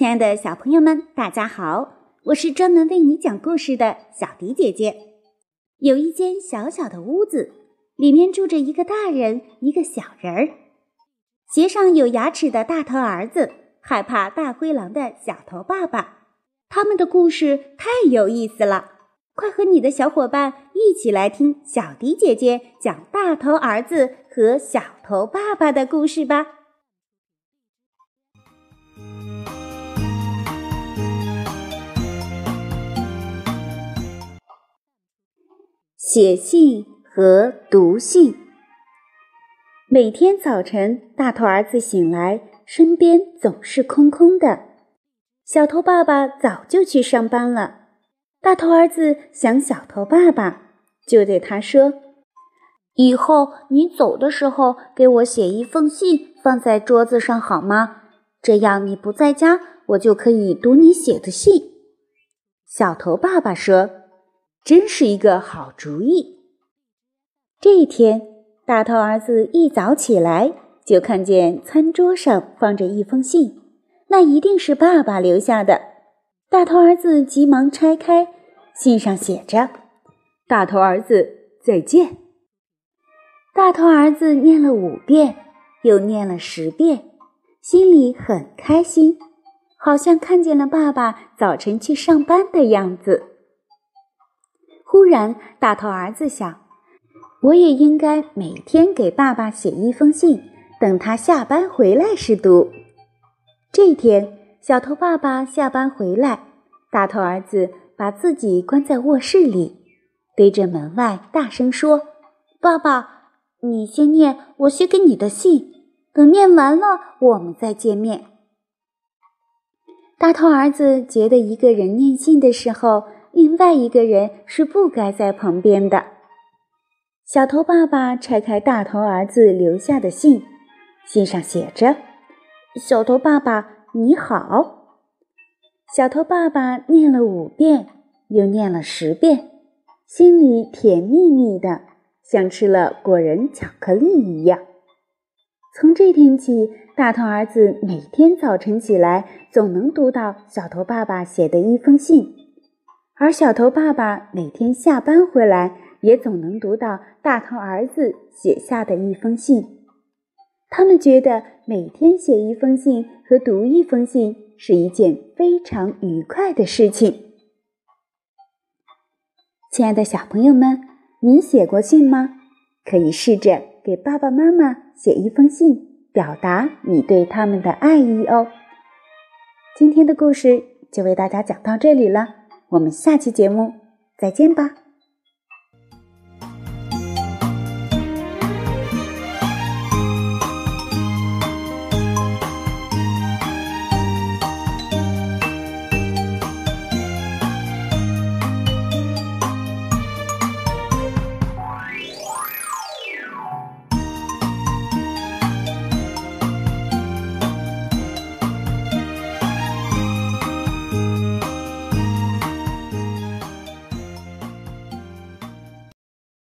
亲爱的小朋友们，大家好！我是专门为你讲故事的小迪姐姐。有一间小小的屋子，里面住着一个大人，一个小人儿。鞋上有牙齿的大头儿子，害怕大灰狼的小头爸爸。他们的故事太有意思了，快和你的小伙伴一起来听小迪姐姐讲大头儿子和小头爸爸的故事吧。写信和读信。每天早晨，大头儿子醒来，身边总是空空的。小头爸爸早就去上班了。大头儿子想小头爸爸，就对他说：“以后你走的时候，给我写一封信，放在桌子上好吗？这样你不在家，我就可以读你写的信。”小头爸爸说。真是一个好主意。这一天，大头儿子一早起来就看见餐桌上放着一封信，那一定是爸爸留下的。大头儿子急忙拆开，信上写着：“大头儿子再见。”大头儿子念了五遍，又念了十遍，心里很开心，好像看见了爸爸早晨去上班的样子。忽然，大头儿子想：“我也应该每天给爸爸写一封信，等他下班回来时读。”这天，小头爸爸下班回来，大头儿子把自己关在卧室里，对着门外大声说：“爸爸，你先念我写给你的信，等念完了，我们再见面。”大头儿子觉得一个人念信的时候，另外一个人是不该在旁边的。小头爸爸拆开大头儿子留下的信，信上写着：“小头爸爸你好。”小头爸爸念了五遍，又念了十遍，心里甜蜜蜜的，像吃了果仁巧克力一样。从这天起，大头儿子每天早晨起来，总能读到小头爸爸写的一封信。而小头爸爸每天下班回来，也总能读到大头儿子写下的一封信。他们觉得每天写一封信和读一封信是一件非常愉快的事情。亲爱的小朋友们，你写过信吗？可以试着给爸爸妈妈写一封信，表达你对他们的爱意哦。今天的故事就为大家讲到这里了。我们下期节目再见吧。